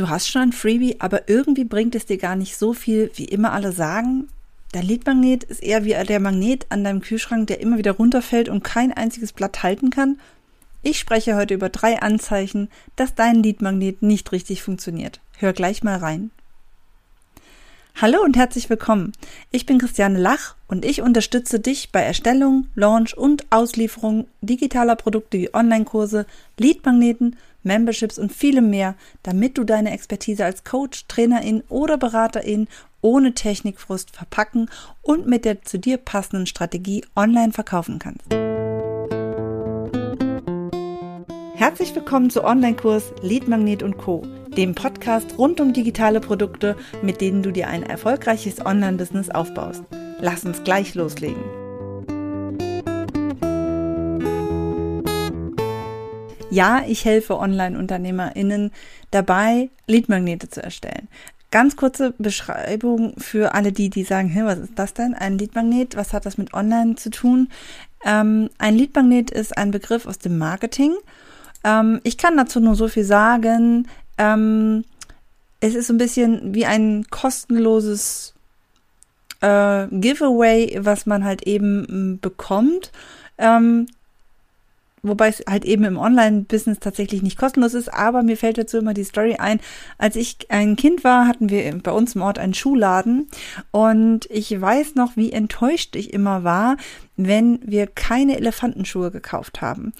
Du hast schon ein Freebie, aber irgendwie bringt es dir gar nicht so viel, wie immer alle sagen. Dein Leadmagnet ist eher wie der Magnet an deinem Kühlschrank, der immer wieder runterfällt und kein einziges Blatt halten kann. Ich spreche heute über drei Anzeichen, dass dein Leadmagnet nicht richtig funktioniert. Hör gleich mal rein. Hallo und herzlich willkommen. Ich bin Christiane Lach und ich unterstütze dich bei Erstellung, Launch und Auslieferung digitaler Produkte wie Online-Kurse, Leadmagneten, Memberships und vielem mehr, damit du deine Expertise als Coach, Trainerin oder Beraterin ohne Technikfrust verpacken und mit der zu dir passenden Strategie online verkaufen kannst. Herzlich willkommen zu Online-Kurs Lead Magnet und Co., dem Podcast rund um digitale Produkte, mit denen du dir ein erfolgreiches Online-Business aufbaust. Lass uns gleich loslegen. Ja, ich helfe Online-UnternehmerInnen dabei, Leadmagnete zu erstellen. Ganz kurze Beschreibung für alle die, die sagen, hey, was ist das denn? Ein Leadmagnet, was hat das mit Online zu tun? Ähm, ein Leadmagnet ist ein Begriff aus dem Marketing ähm, ich kann dazu nur so viel sagen. Ähm, es ist so ein bisschen wie ein kostenloses äh, Giveaway, was man halt eben m, bekommt. Ähm, wobei es halt eben im Online-Business tatsächlich nicht kostenlos ist, aber mir fällt dazu immer die Story ein. Als ich ein Kind war, hatten wir bei uns im Ort einen Schuhladen und ich weiß noch, wie enttäuscht ich immer war, wenn wir keine Elefantenschuhe gekauft haben.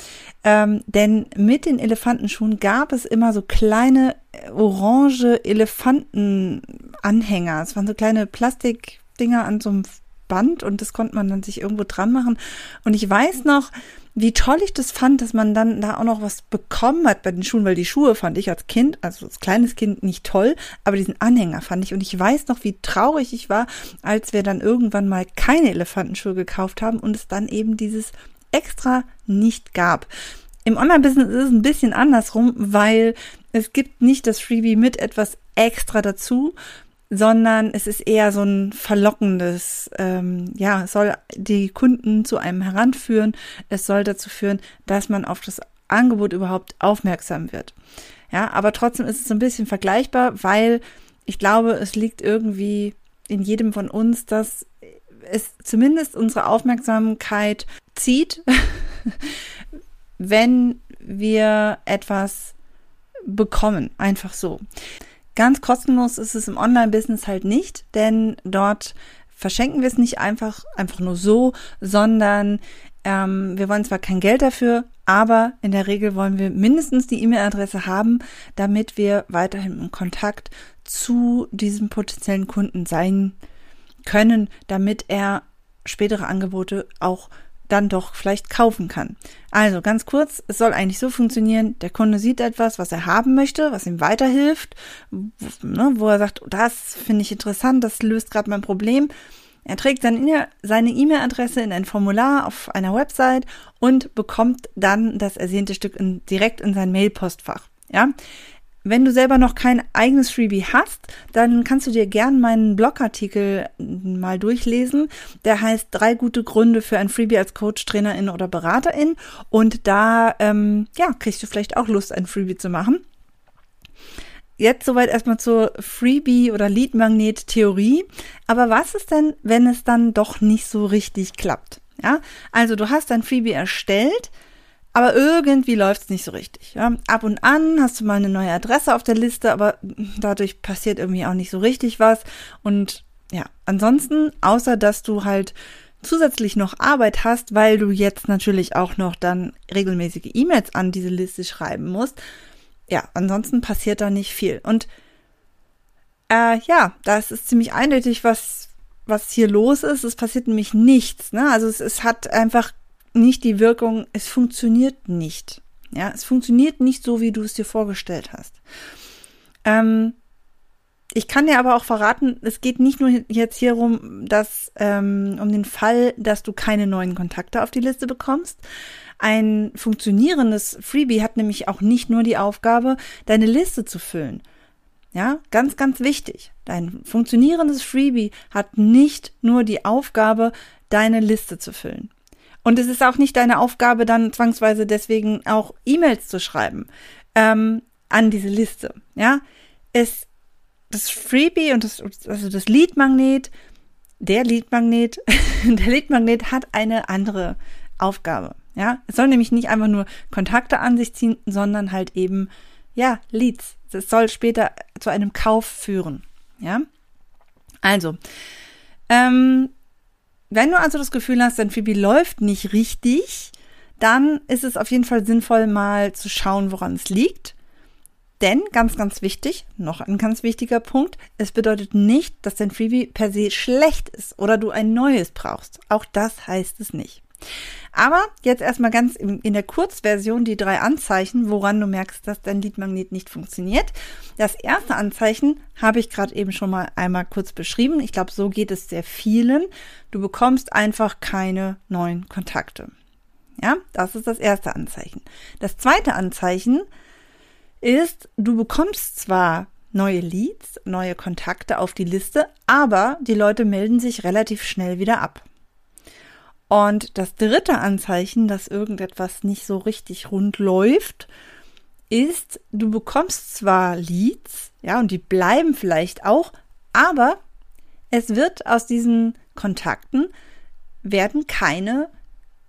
Ähm, denn mit den Elefantenschuhen gab es immer so kleine äh, orange Elefantenanhänger. Es waren so kleine Plastikdinger an so einem Band und das konnte man dann sich irgendwo dran machen. Und ich weiß noch, wie toll ich das fand, dass man dann da auch noch was bekommen hat bei den Schuhen, weil die Schuhe fand ich als Kind, also als kleines Kind nicht toll, aber diesen Anhänger fand ich. Und ich weiß noch, wie traurig ich war, als wir dann irgendwann mal keine Elefantenschuhe gekauft haben und es dann eben dieses extra nicht gab. Im Online-Business ist es ein bisschen andersrum, weil es gibt nicht das Freebie mit etwas extra dazu, sondern es ist eher so ein verlockendes, ähm, ja, es soll die Kunden zu einem heranführen, es soll dazu führen, dass man auf das Angebot überhaupt aufmerksam wird. Ja, aber trotzdem ist es so ein bisschen vergleichbar, weil ich glaube, es liegt irgendwie in jedem von uns, dass es zumindest unsere Aufmerksamkeit zieht, wenn wir etwas bekommen, einfach so. Ganz kostenlos ist es im Online-Business halt nicht, denn dort verschenken wir es nicht einfach, einfach nur so, sondern ähm, wir wollen zwar kein Geld dafür, aber in der Regel wollen wir mindestens die E-Mail-Adresse haben, damit wir weiterhin in Kontakt zu diesem potenziellen Kunden sein können, damit er spätere Angebote auch dann doch vielleicht kaufen kann. Also ganz kurz, es soll eigentlich so funktionieren, der Kunde sieht etwas, was er haben möchte, was ihm weiterhilft, wo, ne, er sagt, das finde ich interessant, das löst gerade mein Problem. Er trägt dann seine E-Mail-Adresse in ein Formular auf einer Website und bekommt dann das ersehnte Stück in, direkt in sein Mail-Postfach. Ja, wenn du selber noch kein eigenes Freebie hast, dann kannst du dir gern meinen Blogartikel mal durchlesen. Der heißt drei gute Gründe für ein Freebie als Coach, Trainerin oder Beraterin. Und da ähm, ja, kriegst du vielleicht auch Lust, ein Freebie zu machen. Jetzt soweit erstmal zur Freebie oder Lead Magnet Theorie. Aber was ist denn, wenn es dann doch nicht so richtig klappt? Ja, also du hast dein Freebie erstellt, aber irgendwie läuft es nicht so richtig. Ja? Ab und an hast du mal eine neue Adresse auf der Liste, aber dadurch passiert irgendwie auch nicht so richtig was. Und ja, ansonsten, außer dass du halt zusätzlich noch Arbeit hast, weil du jetzt natürlich auch noch dann regelmäßige E-Mails an diese Liste schreiben musst. Ja, ansonsten passiert da nicht viel. Und äh, ja, das ist ziemlich eindeutig, was was hier los ist. Es passiert nämlich nichts. Ne? Also es, es hat einfach nicht die Wirkung, es funktioniert nicht. Ja, es funktioniert nicht so, wie du es dir vorgestellt hast. Ähm, ich kann dir aber auch verraten, es geht nicht nur jetzt hier um, dass, ähm, um den Fall, dass du keine neuen Kontakte auf die Liste bekommst. Ein funktionierendes Freebie hat nämlich auch nicht nur die Aufgabe, deine Liste zu füllen. Ja, ganz, ganz wichtig. Dein funktionierendes Freebie hat nicht nur die Aufgabe, deine Liste zu füllen. Und es ist auch nicht deine Aufgabe, dann zwangsweise deswegen auch E-Mails zu schreiben ähm, an diese Liste. Ja, ist das Freebie und das, also das Leadmagnet, der Leadmagnet, der Leadmagnet hat eine andere Aufgabe. Ja, es soll nämlich nicht einfach nur Kontakte an sich ziehen, sondern halt eben, ja, Leads. Es soll später zu einem Kauf führen. Ja, also, ähm, wenn du also das Gefühl hast, dein Freebie läuft nicht richtig, dann ist es auf jeden Fall sinnvoll, mal zu schauen, woran es liegt. Denn, ganz, ganz wichtig, noch ein ganz wichtiger Punkt, es bedeutet nicht, dass dein Freebie per se schlecht ist oder du ein neues brauchst. Auch das heißt es nicht. Aber jetzt erstmal ganz in, der Kurzversion die drei Anzeichen, woran du merkst, dass dein Leadmagnet nicht funktioniert. Das erste Anzeichen habe ich gerade eben schon mal einmal kurz beschrieben. Ich glaube, so geht es sehr vielen. Du bekommst einfach keine neuen Kontakte. Ja, das ist das erste Anzeichen. Das zweite Anzeichen ist, du bekommst zwar neue Leads, neue Kontakte auf die Liste, aber die Leute melden sich relativ schnell wieder ab. Und das dritte Anzeichen, dass irgendetwas nicht so richtig rund läuft, ist, du bekommst zwar Leads, ja, und die bleiben vielleicht auch, aber es wird aus diesen Kontakten werden keine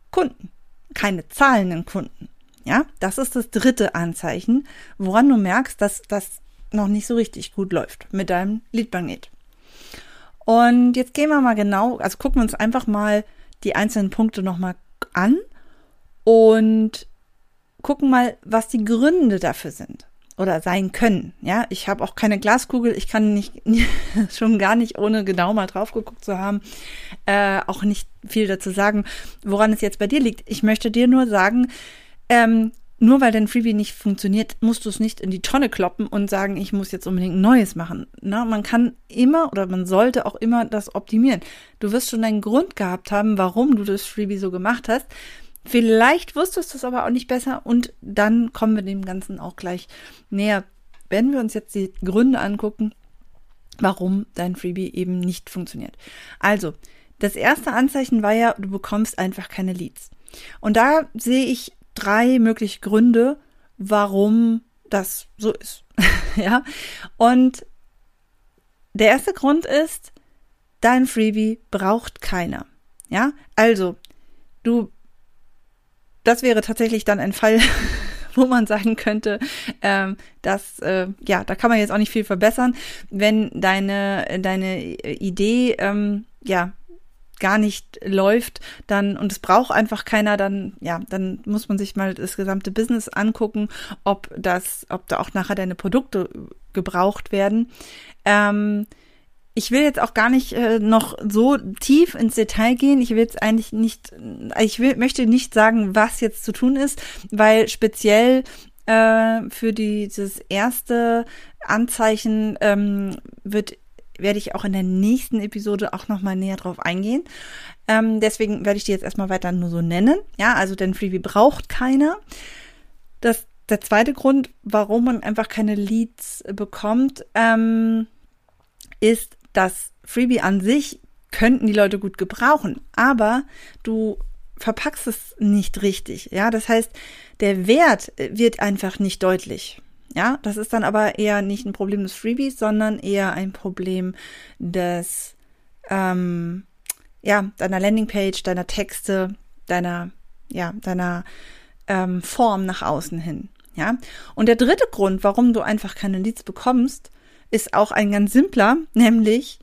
Kunden, keine zahlenden Kunden. Ja, das ist das dritte Anzeichen, woran du merkst, dass das noch nicht so richtig gut läuft mit deinem Leadmagnet. Und jetzt gehen wir mal genau, also gucken wir uns einfach mal die einzelnen Punkte nochmal an und gucken mal, was die Gründe dafür sind oder sein können. Ja, ich habe auch keine Glaskugel, ich kann nicht schon gar nicht, ohne genau mal drauf geguckt zu haben, äh, auch nicht viel dazu sagen, woran es jetzt bei dir liegt. Ich möchte dir nur sagen, ähm, nur weil dein Freebie nicht funktioniert, musst du es nicht in die Tonne kloppen und sagen, ich muss jetzt unbedingt neues machen. Na, man kann immer oder man sollte auch immer das optimieren. Du wirst schon einen Grund gehabt haben, warum du das Freebie so gemacht hast. Vielleicht wusstest du es aber auch nicht besser und dann kommen wir dem Ganzen auch gleich näher. Wenn wir uns jetzt die Gründe angucken, warum dein Freebie eben nicht funktioniert. Also, das erste Anzeichen war ja, du bekommst einfach keine Leads. Und da sehe ich drei mögliche Gründe, warum das so ist. ja. Und der erste Grund ist, dein Freebie braucht keiner. Ja. Also, du, das wäre tatsächlich dann ein Fall, wo man sagen könnte, ähm, dass, äh, ja, da kann man jetzt auch nicht viel verbessern, wenn deine, deine Idee, ähm, ja, gar nicht läuft, dann und es braucht einfach keiner, dann ja, dann muss man sich mal das gesamte Business angucken, ob das, ob da auch nachher deine Produkte gebraucht werden. Ähm, ich will jetzt auch gar nicht äh, noch so tief ins Detail gehen. Ich will jetzt eigentlich nicht, ich will, möchte nicht sagen, was jetzt zu tun ist, weil speziell äh, für dieses erste Anzeichen ähm, wird werde ich auch in der nächsten Episode auch nochmal näher drauf eingehen. Ähm, deswegen werde ich die jetzt erstmal weiter nur so nennen. Ja, also denn Freebie braucht keiner. Das, der zweite Grund, warum man einfach keine Leads bekommt, ähm, ist, dass Freebie an sich könnten die Leute gut gebrauchen, aber du verpackst es nicht richtig. Ja, das heißt, der Wert wird einfach nicht deutlich. Ja, das ist dann aber eher nicht ein Problem des Freebies, sondern eher ein Problem des, ähm, ja, deiner Landingpage, deiner Texte, deiner, ja, deiner ähm, Form nach außen hin. Ja, und der dritte Grund, warum du einfach keine Leads bekommst, ist auch ein ganz simpler, nämlich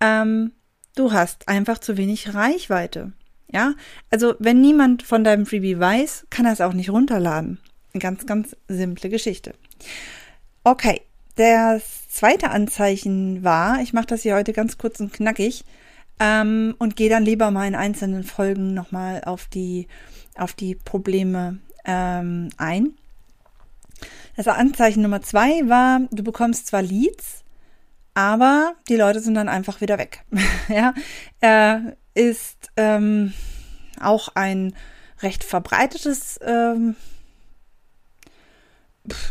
ähm, du hast einfach zu wenig Reichweite. Ja, also wenn niemand von deinem Freebie weiß, kann er es auch nicht runterladen. Eine ganz, ganz simple Geschichte. Okay, das zweite Anzeichen war, ich mache das hier heute ganz kurz und knackig ähm, und gehe dann lieber mal in einzelnen Folgen nochmal auf die, auf die Probleme ähm, ein. Das Anzeichen Nummer zwei war, du bekommst zwar Leads, aber die Leute sind dann einfach wieder weg. ja, äh, ist ähm, auch ein recht verbreitetes ähm,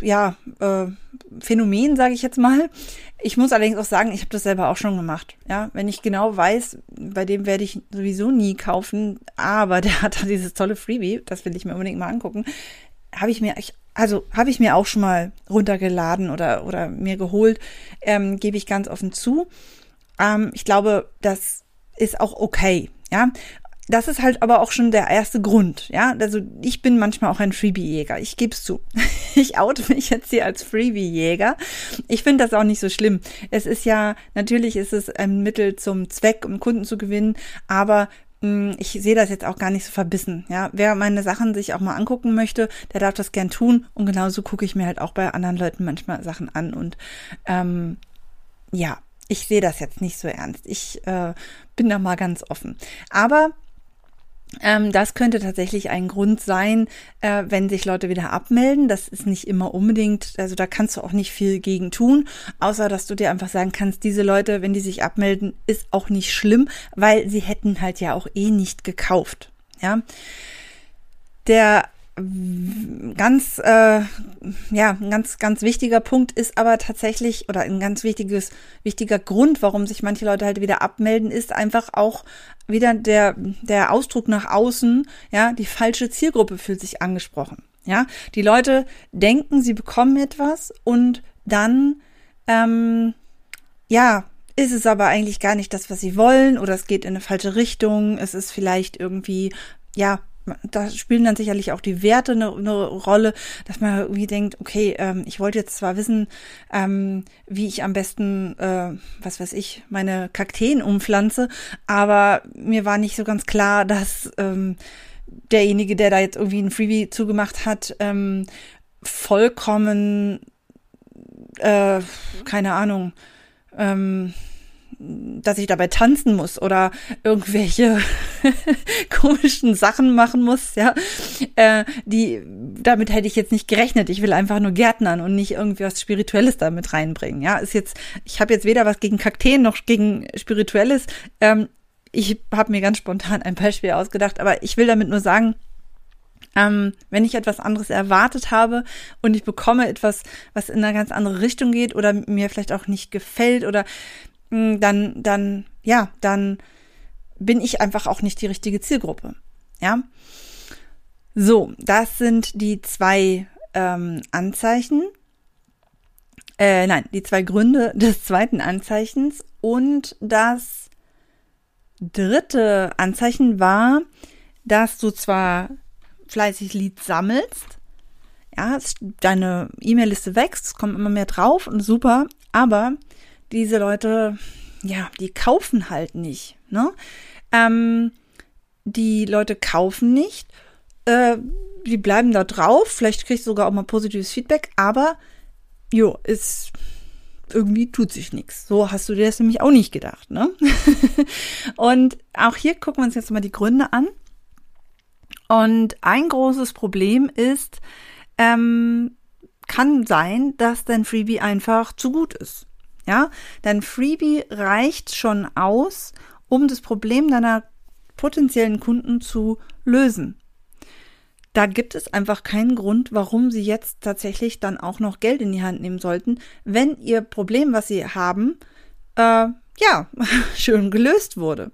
ja, äh, Phänomen, sage ich jetzt mal. Ich muss allerdings auch sagen, ich habe das selber auch schon gemacht. Ja, wenn ich genau weiß, bei dem werde ich sowieso nie kaufen, aber der hat da dieses tolle Freebie, das will ich mir unbedingt mal angucken, habe ich mir also habe ich mir auch schon mal runtergeladen oder, oder mir geholt, ähm, gebe ich ganz offen zu. Ähm, ich glaube, das ist auch okay. Ja, das ist halt aber auch schon der erste Grund, ja. Also ich bin manchmal auch ein Freebie-Jäger. Ich gebe es zu. Ich oute mich jetzt hier als Freebie-Jäger. Ich finde das auch nicht so schlimm. Es ist ja, natürlich ist es ein Mittel zum Zweck, um Kunden zu gewinnen, aber hm, ich sehe das jetzt auch gar nicht so verbissen. Ja, wer meine Sachen sich auch mal angucken möchte, der darf das gern tun. Und genauso gucke ich mir halt auch bei anderen Leuten manchmal Sachen an. Und ähm, ja, ich sehe das jetzt nicht so ernst. Ich äh, bin da mal ganz offen. Aber das könnte tatsächlich ein Grund sein, äh, wenn sich Leute wieder abmelden. Das ist nicht immer unbedingt, also da kannst du auch nicht viel gegen tun, außer dass du dir einfach sagen kannst, diese Leute, wenn die sich abmelden, ist auch nicht schlimm, weil sie hätten halt ja auch eh nicht gekauft. Ja. Der ganz, äh, ja, ein ganz, ganz wichtiger Punkt ist aber tatsächlich, oder ein ganz wichtiges, wichtiger Grund, warum sich manche Leute halt wieder abmelden, ist einfach auch wieder der, der Ausdruck nach außen, ja, die falsche Zielgruppe fühlt sich angesprochen. Ja, die Leute denken, sie bekommen etwas und dann, ähm, ja, ist es aber eigentlich gar nicht das, was sie wollen, oder es geht in eine falsche Richtung, es ist vielleicht irgendwie, ja, da spielen dann sicherlich auch die Werte eine, eine Rolle, dass man irgendwie denkt, okay, ähm, ich wollte jetzt zwar wissen, ähm, wie ich am besten, äh, was weiß ich, meine Kakteen umpflanze, aber mir war nicht so ganz klar, dass ähm, derjenige, der da jetzt irgendwie ein Freebie zugemacht hat, ähm, vollkommen, äh, keine Ahnung, ähm, dass ich dabei tanzen muss oder irgendwelche komischen Sachen machen muss, ja, äh, die, damit hätte ich jetzt nicht gerechnet. Ich will einfach nur Gärtnern und nicht irgendwie was Spirituelles damit reinbringen, ja. Ist jetzt, ich habe jetzt weder was gegen Kakteen noch gegen Spirituelles. Ähm, ich habe mir ganz spontan ein Beispiel ausgedacht, aber ich will damit nur sagen, ähm, wenn ich etwas anderes erwartet habe und ich bekomme etwas, was in eine ganz andere Richtung geht oder mir vielleicht auch nicht gefällt oder dann, dann, ja, dann bin ich einfach auch nicht die richtige Zielgruppe. Ja. So, das sind die zwei ähm, Anzeichen. Äh, nein, die zwei Gründe des zweiten Anzeichens. Und das dritte Anzeichen war, dass du zwar fleißig Leads sammelst, ja, deine E-Mail-Liste wächst, es kommt immer mehr drauf und super, aber diese Leute, ja, die kaufen halt nicht. Ne? Ähm, die Leute kaufen nicht, äh, die bleiben da drauf, vielleicht kriegst du sogar auch mal positives Feedback, aber jo, ist irgendwie tut sich nichts. So hast du dir das nämlich auch nicht gedacht, ne? und auch hier gucken wir uns jetzt mal die Gründe an. Und ein großes Problem ist, ähm, kann sein, dass dein Freebie einfach zu gut ist. Ja, dein Freebie reicht schon aus, um das Problem deiner potenziellen Kunden zu lösen. Da gibt es einfach keinen Grund, warum sie jetzt tatsächlich dann auch noch Geld in die Hand nehmen sollten, wenn ihr Problem, was sie haben, äh, ja, schön gelöst wurde.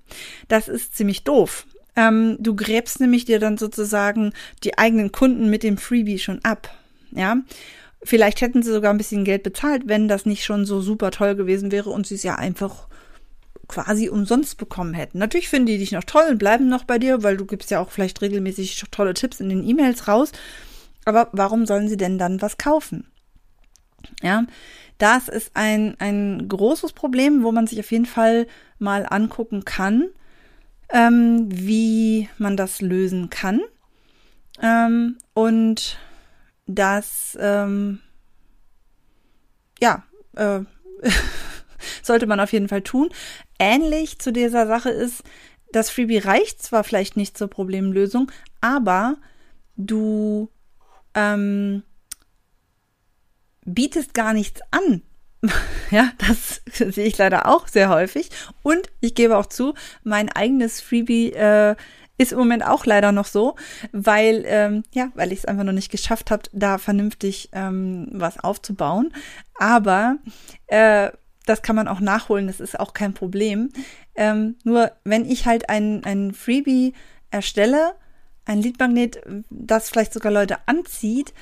Das ist ziemlich doof. Ähm, du gräbst nämlich dir dann sozusagen die eigenen Kunden mit dem Freebie schon ab. Ja. Vielleicht hätten sie sogar ein bisschen Geld bezahlt, wenn das nicht schon so super toll gewesen wäre und sie es ja einfach quasi umsonst bekommen hätten. Natürlich finden die dich noch toll und bleiben noch bei dir, weil du gibst ja auch vielleicht regelmäßig tolle Tipps in den E-Mails raus. Aber warum sollen sie denn dann was kaufen? Ja, das ist ein, ein großes Problem, wo man sich auf jeden Fall mal angucken kann, ähm, wie man das lösen kann. Ähm, und das, ähm, ja, äh, sollte man auf jeden Fall tun. Ähnlich zu dieser Sache ist, das Freebie reicht zwar vielleicht nicht zur Problemlösung, aber du ähm, bietest gar nichts an. ja, das sehe ich leider auch sehr häufig. Und ich gebe auch zu, mein eigenes Freebie äh, ist im Moment auch leider noch so, weil ähm, ja, weil ich es einfach noch nicht geschafft habe, da vernünftig ähm, was aufzubauen. Aber äh, das kann man auch nachholen, das ist auch kein Problem. Ähm, nur wenn ich halt ein, ein Freebie erstelle, ein Leadmagnet, das vielleicht sogar Leute anzieht,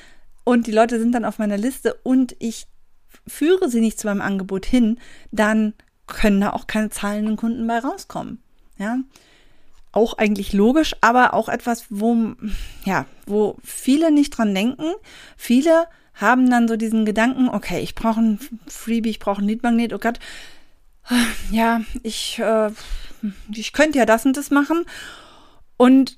und die Leute sind dann auf meiner Liste und ich führe sie nicht zu meinem Angebot hin, dann können da auch keine zahlenden Kunden bei rauskommen. Ja. Auch eigentlich logisch, aber auch etwas, wo, ja, wo viele nicht dran denken. Viele haben dann so diesen Gedanken, okay, ich brauche ein Freebie, ich brauche ein Leadmagnet, oh Gott, ja, ich, äh, ich könnte ja das und das machen. Und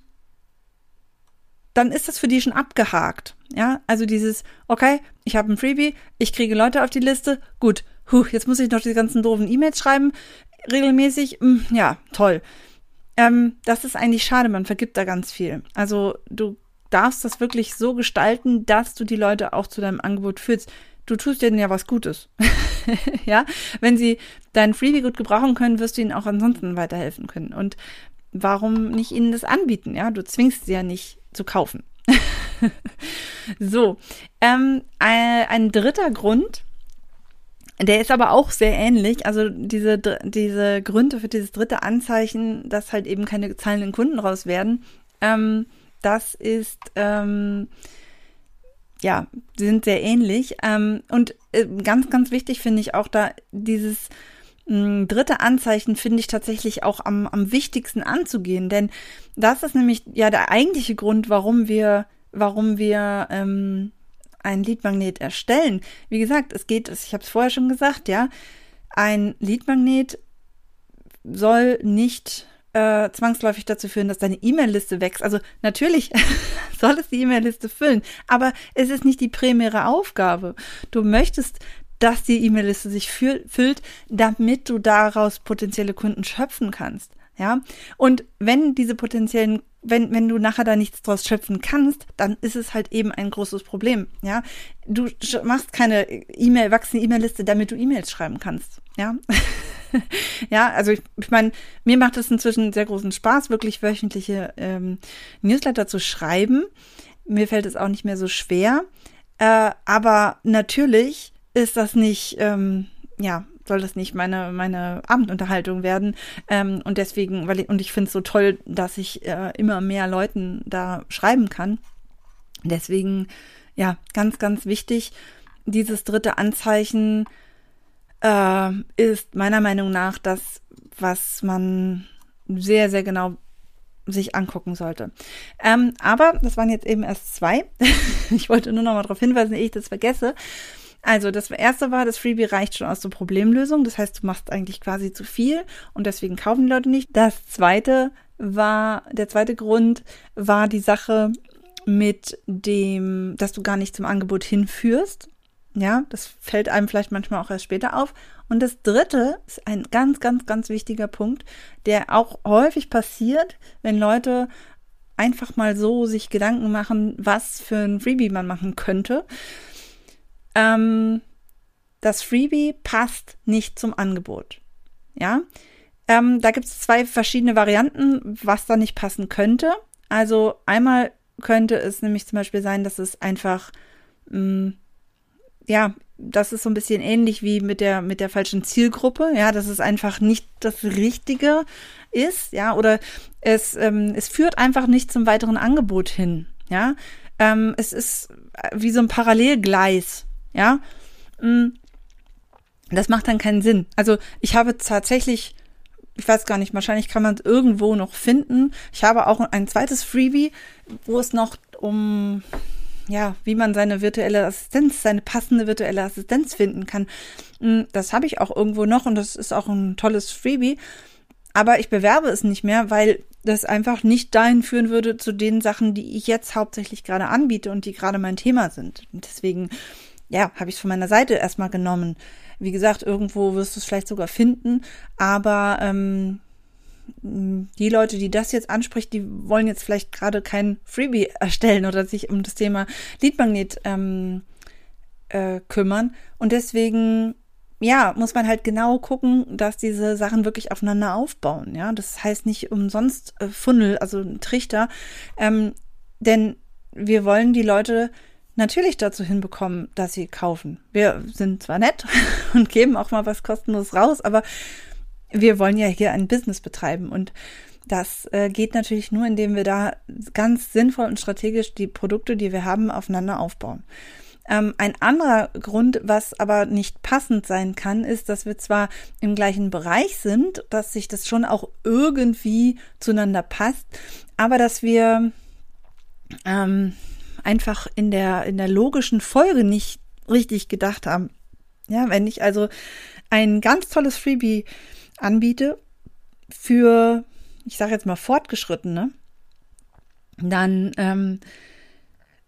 dann ist das für die schon abgehakt. Ja, also dieses, okay, ich habe ein Freebie, ich kriege Leute auf die Liste, gut, huh, jetzt muss ich noch die ganzen doofen E-Mails schreiben, regelmäßig, mh, hm, ja, toll. Ähm, das ist eigentlich schade, man vergibt da ganz viel. Also du darfst das wirklich so gestalten, dass du die Leute auch zu deinem Angebot führst. Du tust denen ja was Gutes. ja, wenn sie dein Freebie gut gebrauchen können, wirst du ihnen auch ansonsten weiterhelfen können. Und warum nicht ihnen das anbieten? Ja, du zwingst sie ja nicht zu kaufen. so, ähm, ein, ein dritter Grund, der ist aber auch sehr ähnlich. Also diese, diese Gründe für dieses dritte Anzeichen, dass halt eben keine zahlenden Kunden raus werden, ähm, das ist, ähm, ja, sind sehr ähnlich. Ähm, und äh, ganz, ganz wichtig finde ich auch da dieses mh, hm, dritte Anzeichen finde ich tatsächlich auch am, am wichtigsten anzugehen, denn das ist nämlich ja der eigentliche Grund, warum wir, warum wir ähm, ein Leadmagnet erstellen. Wie gesagt, es geht, ich habe es vorher schon gesagt, ja, ein Leadmagnet soll nicht äh, zwangsläufig dazu führen, dass deine E-Mail-Liste wächst. Also natürlich soll es die E-Mail-Liste füllen, aber es ist nicht die primäre Aufgabe. Du möchtest, dass die E-Mail-Liste sich füllt, damit du daraus potenzielle Kunden schöpfen kannst. Ja, und wenn diese potenziellen, wenn, wenn du nachher da nichts draus schöpfen kannst, dann ist es halt eben ein großes Problem. Ja, du machst keine E-Mail, wachsende E-Mail-Liste, damit du E-Mails schreiben kannst. Ja, ja, also ich, ich meine, mir macht es inzwischen sehr großen Spaß, wirklich wöchentliche ähm, Newsletter zu schreiben. Mir fällt es auch nicht mehr so schwer. Äh, aber natürlich ist das nicht, ähm, ja, soll das nicht meine, meine Abendunterhaltung werden. Ähm, und deswegen, weil ich, und ich finde es so toll, dass ich äh, immer mehr Leuten da schreiben kann. Deswegen, ja, ganz, ganz wichtig, dieses dritte Anzeichen äh, ist meiner Meinung nach das, was man sehr, sehr genau sich angucken sollte. Ähm, aber das waren jetzt eben erst zwei. ich wollte nur noch mal darauf hinweisen, ehe ich das vergesse. Also das erste war, das Freebie reicht schon aus der Problemlösung. Das heißt, du machst eigentlich quasi zu viel und deswegen kaufen die Leute nicht. Das zweite war, der zweite Grund war die Sache mit dem, dass du gar nicht zum Angebot hinführst. Ja, das fällt einem vielleicht manchmal auch erst später auf. Und das dritte ist ein ganz, ganz, ganz wichtiger Punkt, der auch häufig passiert, wenn Leute einfach mal so sich Gedanken machen, was für ein Freebie man machen könnte. Ähm, das Freebie passt nicht zum Angebot. Ja, ähm, da gibt es zwei verschiedene Varianten, was da nicht passen könnte. Also einmal könnte es nämlich zum Beispiel sein, dass es einfach, mh, mm, ja, das ist so ein bisschen ähnlich wie mit der, mit der falschen Zielgruppe, ja, dass es einfach nicht das Richtige ist, ja, oder es, ähm, es führt einfach nicht zum weiteren Angebot hin, ja. Ähm, es ist wie so ein Parallelgleis, ja. Mm. Das macht dann keinen Sinn. Also ich habe tatsächlich, ich weiß gar nicht, wahrscheinlich kann man es irgendwo noch finden. Ich habe auch ein zweites Freebie, wo es noch um ja, wie man seine virtuelle Assistenz, seine passende virtuelle Assistenz finden kann. Mm, das habe ich auch irgendwo noch und das ist auch ein tolles Freebie. Aber ich bewerbe es nicht mehr, weil das einfach nicht dahin führen würde zu den Sachen, die ich jetzt hauptsächlich gerade anbiete und die gerade mein Thema sind. Deswegen, ja, habe ich es von meiner Seite erstmal genommen. Wie gesagt, irgendwo wirst du es vielleicht sogar finden, aber ähm, die Leute, die das jetzt anspricht, die wollen jetzt vielleicht gerade kein Freebie erstellen oder sich um das Thema Leadmagnet ähm, äh, kümmern. Und deswegen, ja, muss man halt genau gucken, dass diese Sachen wirklich aufeinander aufbauen. Ja, das heißt nicht umsonst äh, Funnel, also Trichter, ähm, denn wir wollen die Leute natürlich dazu hinbekommen, dass sie kaufen. Wir sind zwar nett und geben auch mal was kostenlos raus, aber wir wollen ja hier ein Business betreiben und Das äh, geht natürlich nur, indem wir da ganz sinnvoll und strategisch die Produkte, die wir haben, aufeinander aufbauen. Ähm, ein anderer Grund, was aber nicht passend sein kann, ist, dass wir zwar im gleichen Bereich sind, dass sich das schon auch irgendwie zueinander passt, aber dass wir ähm, einfach in der, in der logischen Folge nicht richtig gedacht haben. Ja, wenn ich also ein ganz tolles Freebie anbiete für, ich sage jetzt mal, Fortgeschrittene, dann ähm,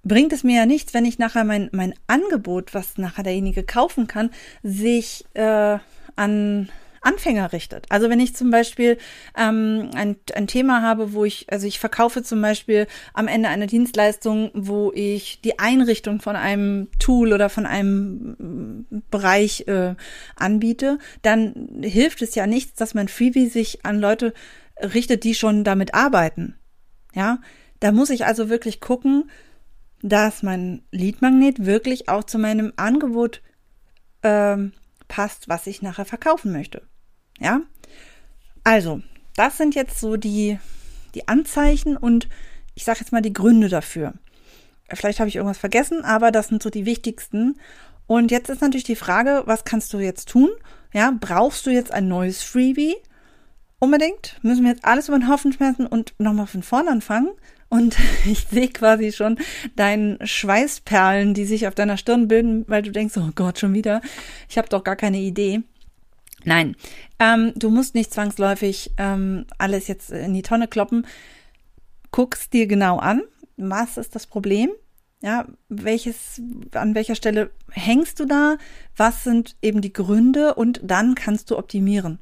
bringt es mir ja nichts, wenn ich nachher mein, mein Angebot, was nachher derjenige kaufen kann, sich äh, an Anfänger richtet. Also wenn ich zum Beispiel ähm, ein, ein Thema habe, wo ich, also ich verkaufe zum Beispiel am Ende eine Dienstleistung, wo ich die Einrichtung von einem Tool oder von einem mm, Bereich äh, anbiete, dann hilft es ja nichts, dass mein Freebie sich an Leute richtet, die schon damit arbeiten. Ja, da muss ich also wirklich gucken, dass mein Leadmagnet wirklich auch zu meinem Angebot ähm, passt, was ich nachher verkaufen möchte. Ja? Also, das sind jetzt so die, die Anzeichen und ich sage jetzt mal die Gründe dafür. Vielleicht habe ich irgendwas vergessen, aber das sind so die wichtigsten. Und jetzt ist natürlich die Frage, was kannst du jetzt tun? Ja, brauchst du jetzt ein neues Freebie? Unbedingt? Müssen wir jetzt alles über den Haufen schmeißen und nochmal von vorne anfangen? Und ich sehe quasi schon deinen Schweißperlen, die sich auf deiner Stirn bilden, weil du denkst, oh Gott, schon wieder. Ich habe doch gar keine Idee. Nein, ähm, du musst nicht zwangsläufig ähm, alles jetzt in die Tonne kloppen. Guck's dir genau an. Was ist das Problem? Ja, welches, an welcher Stelle hängst du da? Was sind eben die Gründe? Und dann kannst du optimieren.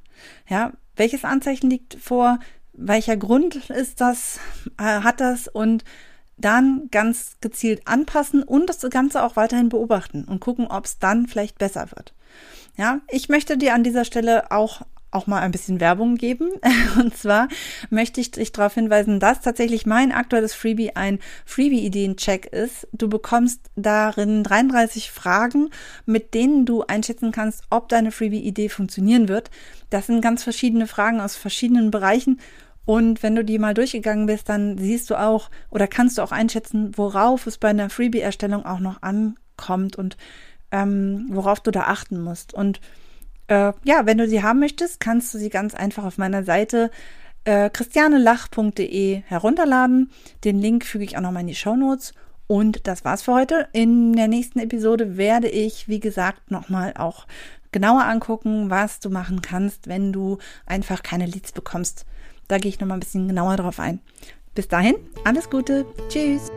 Ja, welches Anzeichen liegt vor? Welcher Grund ist das? Äh, hat das? Und dann ganz gezielt anpassen und das Ganze auch weiterhin beobachten und gucken, ob es dann vielleicht besser wird. Ja, ich möchte dir an dieser Stelle auch auch mal ein bisschen Werbung geben. Und zwar möchte ich dich darauf hinweisen, dass tatsächlich mein aktuelles Freebie ein Freebie-Ideen-Check ist. Du bekommst darin 33 Fragen, mit denen du einschätzen kannst, ob deine Freebie-Idee funktionieren wird. Das sind ganz verschiedene Fragen aus verschiedenen Bereichen. Und wenn du die mal durchgegangen bist, dann siehst du auch oder kannst du auch einschätzen, worauf es bei einer Freebie-Erstellung auch noch ankommt und ähm, worauf du da achten musst. Und äh, ja, wenn du sie haben möchtest, kannst du sie ganz einfach auf meiner Seite äh, christianelach.de herunterladen. Den Link füge ich auch nochmal in die Show Notes. Und das war's für heute. In der nächsten Episode werde ich, wie gesagt, nochmal auch genauer angucken, was du machen kannst, wenn du einfach keine Leads bekommst. Da gehe ich nochmal ein bisschen genauer drauf ein. Bis dahin, alles Gute. Tschüss.